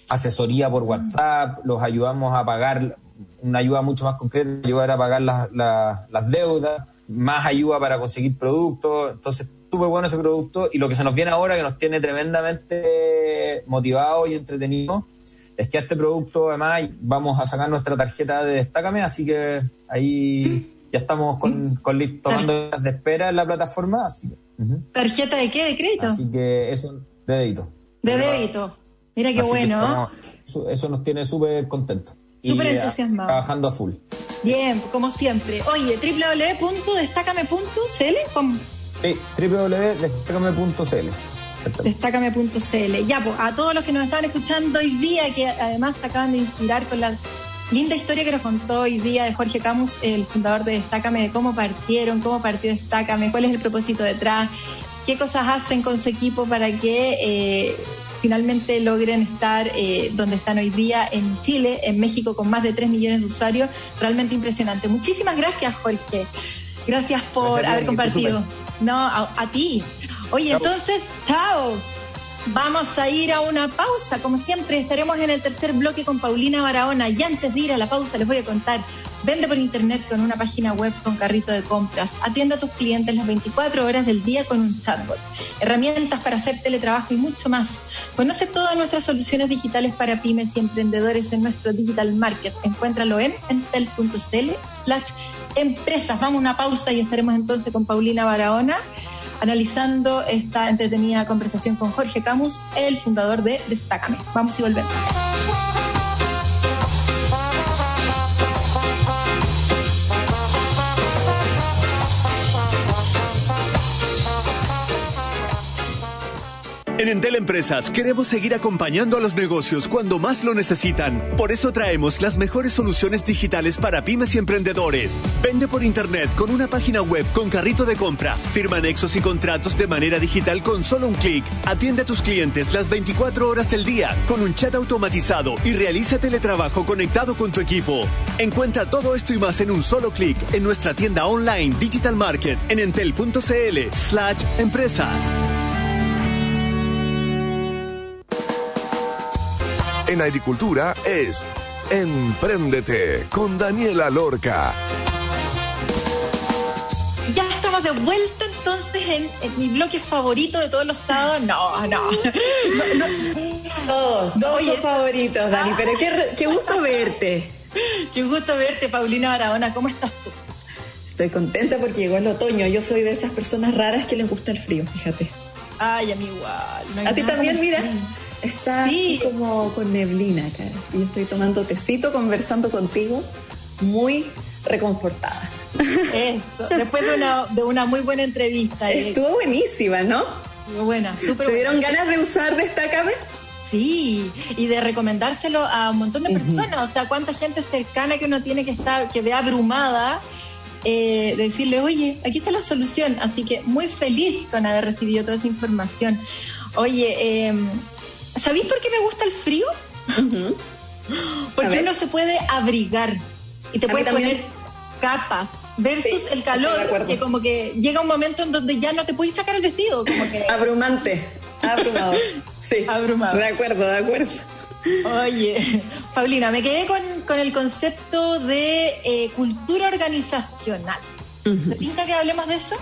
asesoría por WhatsApp, los ayudamos a pagar una ayuda mucho más concreta, ayudar a pagar las, las, las deudas, más ayuda para conseguir productos. Entonces, súper bueno ese producto. Y lo que se nos viene ahora, que nos tiene tremendamente motivados y entretenidos, es que a este producto además vamos a sacar nuestra tarjeta de Destácame, así que ahí ya estamos con, con tomando de espera en la plataforma. Así que. ¿Tarjeta de qué? ¿De crédito? así que eso, de dedito. de débito. Mira qué Así que bueno. estamos- eso, eso nos tiene súper contentos. Súper entusiasmados. Trabajando a full. Bien, como siempre. Oye, www.destacame.cl Sí, www.destacame.cl. Destácame.cl. Ya, pues, a todos los que nos estaban escuchando hoy día, que además se acaban de inspirar con la linda historia que nos contó hoy día de Jorge Camus, el fundador de Destácame, de cómo partieron, cómo partió Destácame, cuál es el propósito detrás, qué cosas hacen con su equipo para que eh, finalmente logren estar eh, donde están hoy día en Chile, en México, con más de 3 millones de usuarios. Realmente impresionante. Muchísimas gracias, Jorge. Gracias por Gracias haber compartido. No, a, a ti. Oye, Chao. entonces, chao. Vamos a ir a una pausa. Como siempre, estaremos en el tercer bloque con Paulina Barahona. Y antes de ir a la pausa, les voy a contar. Vende por internet con una página web con carrito de compras. Atiende a tus clientes las 24 horas del día con un chatbot. Herramientas para hacer teletrabajo y mucho más. Conoce todas nuestras soluciones digitales para pymes y emprendedores en nuestro Digital Market. Encuéntralo en entel.cl slash empresas. Vamos a una pausa y estaremos entonces con Paulina Barahona analizando esta entretenida conversación con Jorge Camus, el fundador de Destácame. Vamos y volvemos. En Entel Empresas queremos seguir acompañando a los negocios cuando más lo necesitan. Por eso traemos las mejores soluciones digitales para pymes y emprendedores. Vende por internet con una página web con carrito de compras. Firma anexos y contratos de manera digital con solo un clic. Atiende a tus clientes las 24 horas del día con un chat automatizado y realiza teletrabajo conectado con tu equipo. Encuentra todo esto y más en un solo clic en nuestra tienda online Digital Market en entel.cl slash empresas. En agricultura es Empréndete con Daniela Lorca. Ya estamos de vuelta entonces en, en mi bloque favorito de todos los sábados. No, no. No, no. Todos, todos Oye. son favoritos, Dani, Ah. pero qué, qué gusto verte. Qué gusto verte, Paulina Barahona. ¿Cómo estás tú? Estoy contenta porque llegó el otoño. Yo soy de esas personas raras que les gusta el frío, fíjate. Ay, a mí igual. No A ti también, mira, frío. Está Sí. así como con neblina acá. Y estoy tomando tecito, conversando contigo, muy reconfortada. Eso. Después de una, de una muy buena entrevista. eh, Estuvo buenísima, ¿no? muy buena, súper ¿Te buena. dieron ganas de usar Destácame? Sí, y de recomendárselo a un montón de personas, o sea, cuánta gente cercana que uno tiene que estar, que ve abrumada, eh, de decirle, oye, aquí está la solución. Así que muy feliz con haber recibido toda esa información. Oye, eh, ¿sabéis por qué me gusta el frío? Porque uno se puede abrigar y te A puedes poner capas versus Sí, el calor, que como que llega un momento en donde ya no te puedes sacar el vestido, como que Abrumante, abrumador. Sí, Abrumador. de acuerdo, de acuerdo. Oye, Paulina, me quedé con, con el concepto de eh, cultura organizacional. ¿Te tinca que hablemos de eso?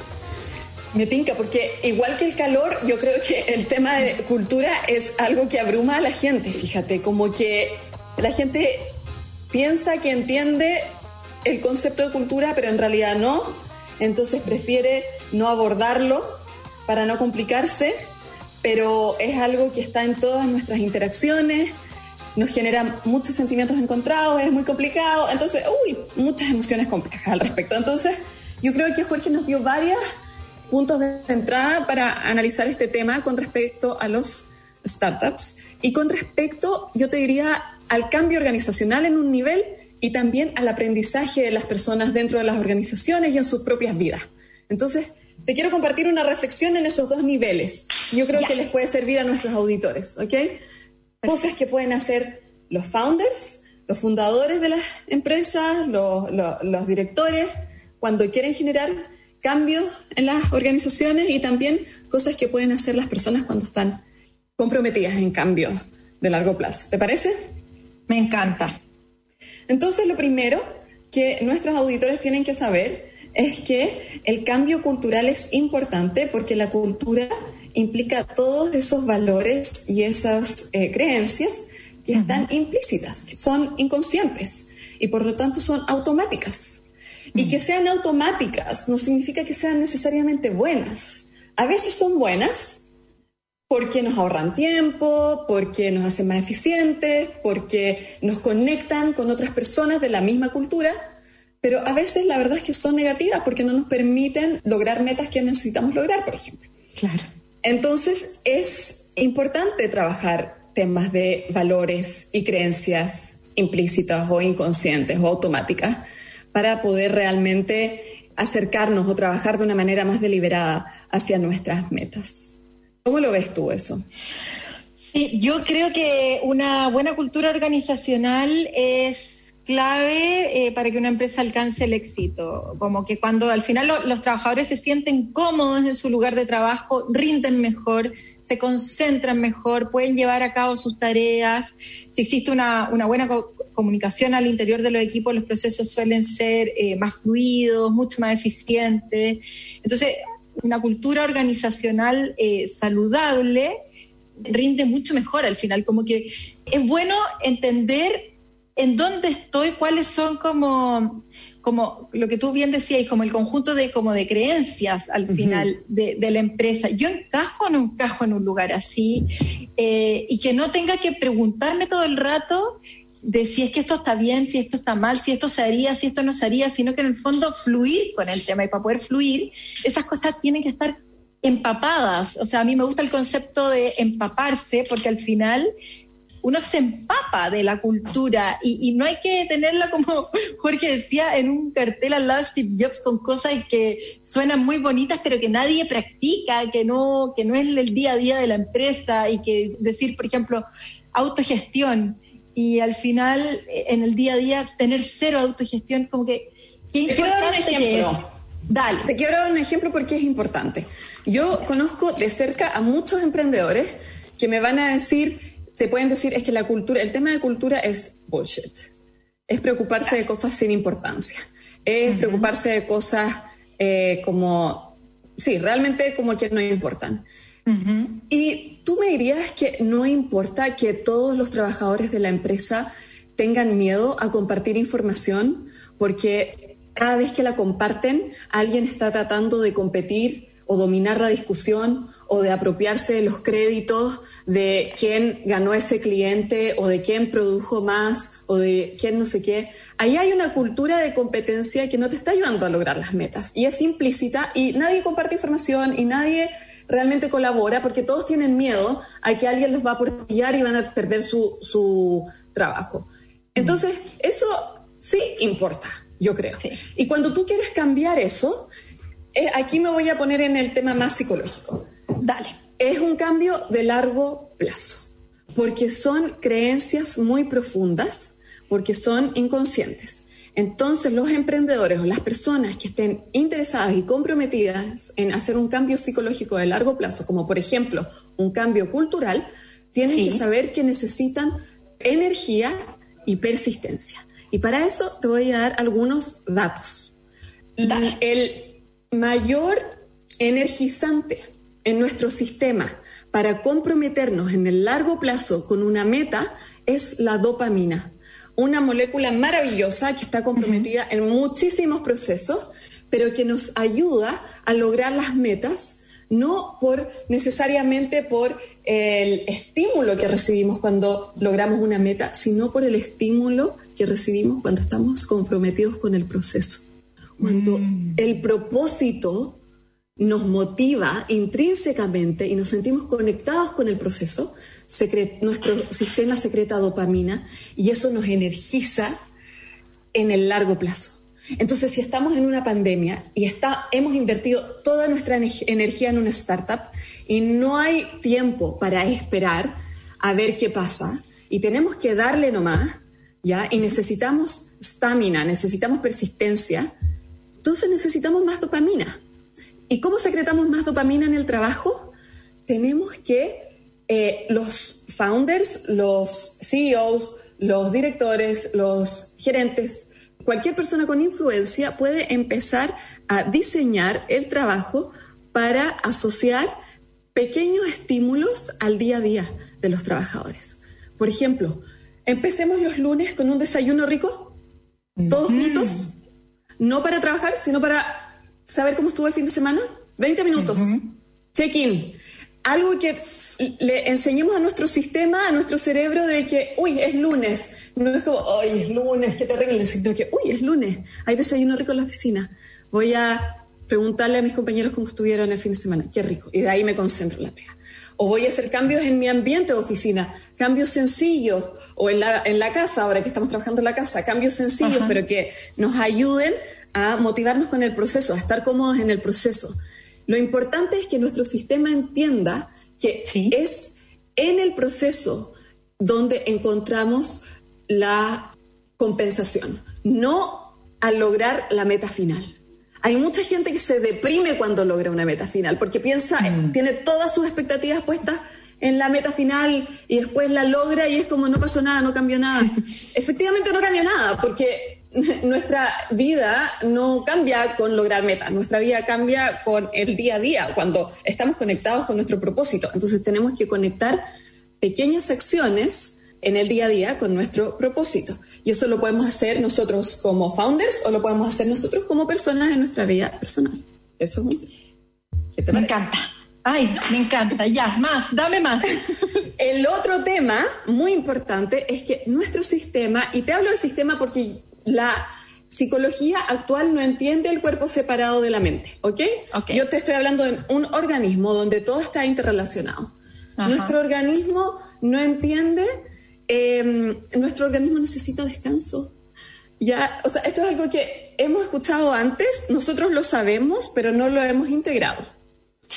Me tinca, porque igual que el calor, yo creo que el tema de cultura es algo que abruma a la gente, fíjate, como que la gente piensa que entiende el concepto de cultura, pero en realidad no, entonces prefiere no abordarlo para no complicarse, pero es algo que está en todas nuestras interacciones, nos genera muchos sentimientos encontrados, es muy complicado, entonces, uy, muchas emociones complejas al respecto. Entonces, yo creo que Jorge nos dio varios puntos de entrada para analizar este tema con respecto a los startups y con respecto, yo te diría, al cambio organizacional en un nivel y también al aprendizaje de las personas dentro de las organizaciones y en sus propias vidas. Entonces, te quiero compartir una reflexión en esos dos niveles. Yo creo que les puede servir a nuestros auditores, ¿ok? Cosas que pueden hacer los founders, los fundadores de las empresas, los, los directores, cuando quieren generar cambios en las organizaciones y también cosas que pueden hacer las personas cuando están comprometidas en cambios de largo plazo. ¿Te parece? Me encanta. Entonces, lo primero que nuestros auditores tienen que saber es que el cambio cultural es importante porque la cultura implica todos esos valores y esas eh, creencias que están implícitas, que son inconscientes y por lo tanto son automáticas. Y que sean automáticas no significa que sean necesariamente buenas. A veces son buenas porque nos ahorran tiempo, porque nos hacen más eficientes, porque nos conectan con otras personas de la misma cultura, pero a veces la verdad es que son negativas porque no nos permiten lograr metas que necesitamos lograr, por ejemplo. Claro. Entonces es importante trabajar temas de valores y creencias implícitas o inconscientes o automáticas para poder realmente acercarnos o trabajar de una manera más deliberada hacia nuestras metas. ¿Cómo lo ves tú eso? Sí, yo creo que una buena cultura organizacional es clave eh, para que una empresa alcance el éxito. Como que cuando al final los trabajadores se sienten cómodos en su lugar de trabajo, rinden mejor, se concentran mejor, pueden llevar a cabo sus tareas. Si existe una, buena comunicación al interior de los equipos, los procesos suelen ser eh, más fluidos, mucho más eficientes. Entonces, una cultura organizacional eh, saludable rinde mucho mejor al final. Como que es bueno entender en dónde estoy, cuáles son como, como lo que tú bien decías, como el conjunto de, como de creencias al final de, la empresa. Yo encajo o no encajo en un lugar así eh, y que no tenga que preguntarme todo el rato de si es que esto está bien, si esto está mal, si esto se haría, si esto no se haría, sino que en el fondo fluir con el tema. Y para poder fluir, esas cosas tienen que estar empapadas. O sea, a mí me gusta el concepto de empaparse porque al final uno se empapa de la cultura. Y, no hay que tenerla como Jorge decía en un cartel al lado Steve Jobs con cosas que suenan muy bonitas pero que nadie practica, que no, que no es el día a día de la empresa. Y que decir, por ejemplo, autogestión y al final en el día a día tener cero autogestión como que qué importante que es. Dale. Te quiero dar un ejemplo porque es importante. Yo conozco de cerca a muchos emprendedores que me van a decir, te pueden decir es que la cultura, el tema de cultura es bullshit. Es preocuparse de cosas sin importancia. Es preocuparse de cosas eh, como, sí, realmente como que no importan. Y tú me dirías que no importa que todos los trabajadores de la empresa tengan miedo a compartir información porque cada vez que la comparten alguien está tratando de competir o dominar la discusión o de apropiarse de los créditos de quién ganó ese cliente o de quién produjo más o de quién no sé qué. Ahí hay una cultura de competencia que no te está ayudando a lograr las metas y es implícita y nadie comparte información y nadie realmente colabora porque todos tienen miedo a que alguien los va a portillar y van a perder su, su trabajo. Entonces, eso sí importa, yo creo. Y cuando tú quieres cambiar eso, eh, aquí me voy a poner en el tema más psicológico. Dale. Es un cambio de largo plazo, porque son creencias muy profundas, porque son inconscientes. Entonces, los emprendedores o las personas que estén interesadas y comprometidas en hacer un cambio psicológico de largo plazo, como por ejemplo un cambio cultural, tienen que saber que necesitan energía y persistencia. Y para eso te voy a dar algunos datos. El mayor energizante en nuestro sistema para comprometernos en el largo plazo con una meta es la dopamina, una molécula maravillosa que está comprometida en muchísimos procesos, pero que nos ayuda a lograr las metas no por necesariamente por el estímulo que recibimos cuando logramos una meta, sino por el estímulo que recibimos cuando estamos comprometidos con el proceso. Cuando mm. el propósito nos motiva intrínsecamente y nos sentimos conectados con el proceso, nuestro sistema secreta dopamina y eso nos energiza en el largo plazo. Entonces, si estamos en una pandemia y está, hemos invertido toda nuestra energía en una startup y no hay tiempo para esperar a ver qué pasa y tenemos que darle nomás, ¿ya? Y necesitamos estamina, necesitamos persistencia, entonces necesitamos más dopamina. ¿Y cómo secretamos más dopamina en el trabajo? Tenemos que eh, los founders, los CEOs, los directores, los gerentes, cualquier persona con influencia puede empezar a diseñar el trabajo para asociar pequeños estímulos al día a día de los trabajadores. Por ejemplo, empecemos los lunes con un desayuno rico, todos juntos, no para trabajar, sino para saber cómo estuvo el fin de semana. 20 minutos. Check-in. Algo que le enseñemos a nuestro sistema, a nuestro cerebro, de que, uy, es lunes. No es como, uy, es lunes, qué terrible, sino que, uy, es lunes, hay desayuno rico en la oficina. Voy a preguntarle a mis compañeros cómo estuvieron el fin de semana, qué rico. Y de ahí me concentro en la pega. O voy a hacer cambios en mi ambiente de oficina, cambios sencillos, o en la, en la casa, ahora que estamos trabajando en la casa, cambios sencillos, pero que nos ayuden a motivarnos con el proceso, a estar cómodos en el proceso. Lo importante es que nuestro sistema entienda que es en el proceso donde encontramos la compensación, no al lograr la meta final. Hay mucha gente que se deprime cuando logra una meta final, porque piensa, mm. tiene todas sus expectativas puestas en la meta final y después la logra y es como no pasó nada, no cambió nada. Efectivamente no cambia nada, porque nuestra vida no cambia con lograr metas, nuestra vida cambia con el día a día, cuando estamos conectados con nuestro propósito. Entonces tenemos que conectar pequeñas acciones en el día a día con nuestro propósito. Y eso lo podemos hacer nosotros como founders o lo podemos hacer nosotros como personas en nuestra vida personal. Eso es Me encanta. Ay, me encanta. Ya, más, dame más. El otro tema muy importante es que nuestro sistema, y te hablo del sistema porque la psicología actual no entiende el cuerpo separado de la mente, ¿ok? Yo te estoy hablando de un organismo donde todo está interrelacionado. Nuestro organismo no entiende, em, nuestro organismo necesita descanso. Ya, o sea, esto es algo que hemos escuchado antes, nosotros lo sabemos, pero no lo hemos integrado.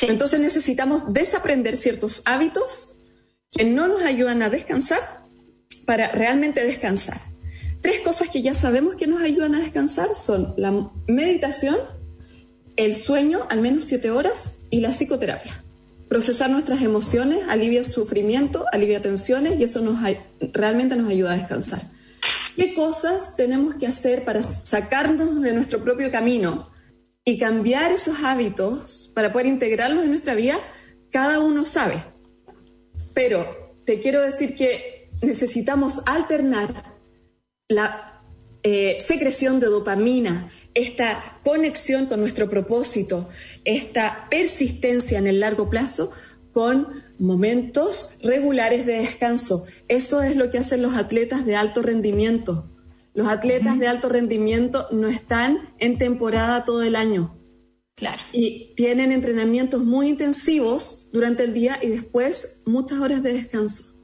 Entonces necesitamos desaprender ciertos hábitos que no nos ayudan a descansar para realmente descansar. Tres cosas que ya sabemos que nos ayudan a descansar son la meditación, el sueño, al menos siete horas, y la psicoterapia. Procesar nuestras emociones alivia sufrimiento, alivia tensiones y eso nos, realmente nos ayuda a descansar. ¿Qué cosas tenemos que hacer para sacarnos de nuestro propio camino y cambiar esos hábitos para poder integrarlos en nuestra vida? Cada uno sabe. Pero te quiero decir que necesitamos alternar la eh, secreción de dopamina, esta conexión con nuestro propósito, esta persistencia en el largo plazo con momentos regulares de descanso. Eso es lo que hacen los atletas de alto rendimiento. Los atletas de alto rendimiento no están en temporada todo el año. Claro. Y tienen entrenamientos muy intensivos durante el día y después muchas horas de descanso.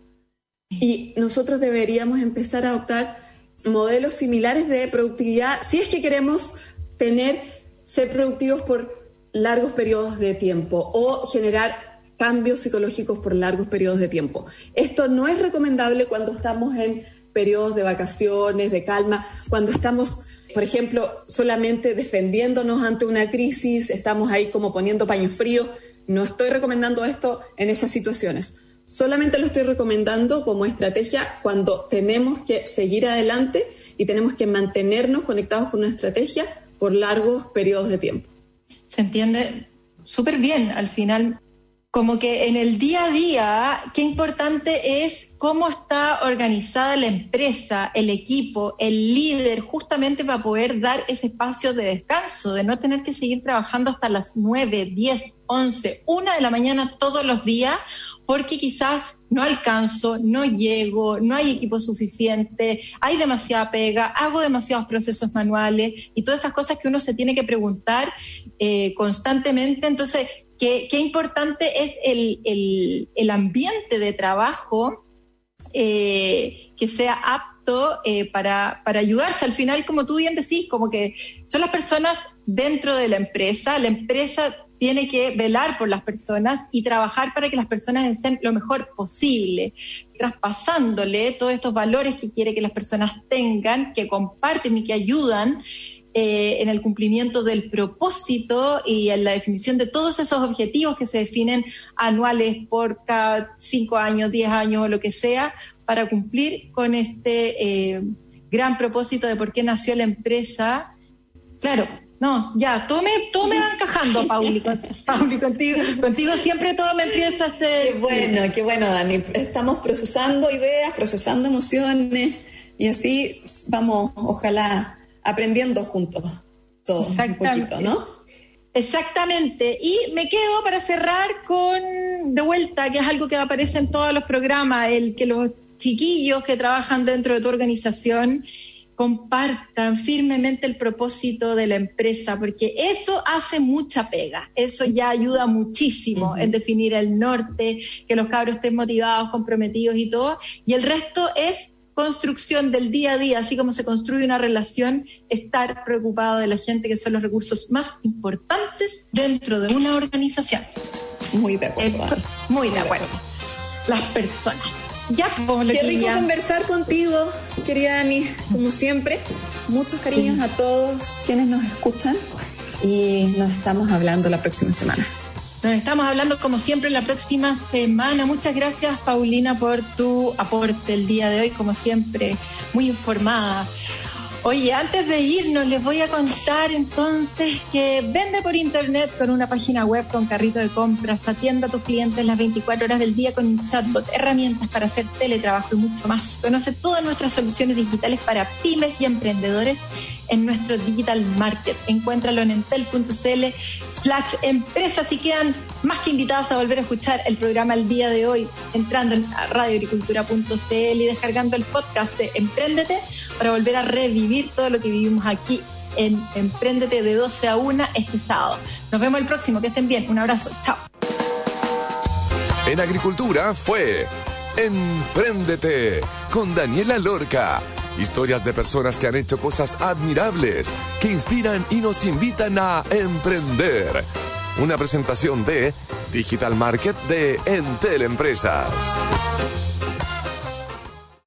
Y nosotros deberíamos empezar a adoptar modelos similares de productividad si es que queremos tener, ser productivos por largos periodos de tiempo o generar cambios psicológicos por largos periodos de tiempo. Esto no es recomendable cuando estamos en periodos de vacaciones, de calma, cuando estamos, por ejemplo, solamente defendiéndonos ante una crisis, estamos ahí como poniendo paños fríos. No estoy recomendando esto en esas situaciones. Solamente lo estoy recomendando como estrategia cuando tenemos que seguir adelante y tenemos que mantenernos conectados con una estrategia por largos periodos de tiempo. Se entiende súper bien al final. Como que en el día a día, qué importante es cómo está organizada la empresa, el equipo, el líder, justamente para poder dar ese espacio de descanso, de no tener que seguir trabajando hasta las 9, 10, 11, 1 de la mañana todos los días porque quizás no alcanzo, no llego, no hay equipo suficiente, hay demasiada pega, hago demasiados procesos manuales y todas esas cosas que uno se tiene que preguntar eh, constantemente. Entonces, qué, importante es el, ambiente de trabajo eh, que sea apto eh, para, para ayudarse. Al final, como tú bien decís, como que son las personas dentro de la empresa, la empresa tiene que velar por las personas y trabajar para que las personas estén lo mejor posible, traspasándole todos estos valores que quiere que las personas tengan, que comparten y que ayudan eh, en el cumplimiento del propósito y en la definición de todos esos objetivos que se definen anuales por cada cinco años, diez años o lo que sea, para cumplir con este eh, gran propósito de por qué nació la empresa. Claro, no, ya, todo me, todo me va encajando, Pauli. Pauli contigo, contigo siempre todo me empieza a ser... Qué bueno, qué bueno, Dani. Estamos procesando ideas, procesando emociones y así vamos, ojalá, aprendiendo juntos todos un poquito, ¿no? Exactamente. Y me quedo para cerrar con, de vuelta, que es algo que aparece en todos los programas, el que los chiquillos que trabajan dentro de tu organización compartan firmemente el propósito de la empresa, porque eso hace mucha pega, eso ya ayuda muchísimo en definir el norte, que los cabros estén motivados, comprometidos y todo, y el resto es construcción del día a día, así como se construye una relación, estar preocupado de la gente, que son los recursos más importantes dentro de una organización. Muy de acuerdo. muy de acuerdo. Las personas. Ya, pues, Qué rico conversar contigo, querida Dani, como siempre. Muchos cariños a todos quienes nos escuchan y nos estamos hablando la próxima semana. Nos estamos hablando como siempre la próxima semana. Muchas gracias Paulina por tu aporte el día de hoy, como siempre, muy informada. Oye, antes de irnos, les voy a contar entonces que vende por internet con una página web con carrito de compras, atienda a tus clientes las 24 horas del día con un chatbot, herramientas para hacer teletrabajo y mucho más. Conoce todas nuestras soluciones digitales para pymes y emprendedores en nuestro digital market. Encuéntralo en entel.cl slash empresas y quedan más que invitados a volver a escuchar el programa el día de hoy entrando en radioagricultura.cl y descargando el podcast de Emprendete para volver a revivir todo lo que vivimos aquí en Emprendete de 12 a 1 este sábado. Nos vemos el próximo, que estén bien. Un abrazo. Chao. En Agricultura fue Emprendete con Daniela Lorca Historias de personas que han hecho cosas admirables, que inspiran y nos invitan a emprender. Una presentación de Digital Market de Entel Empresas.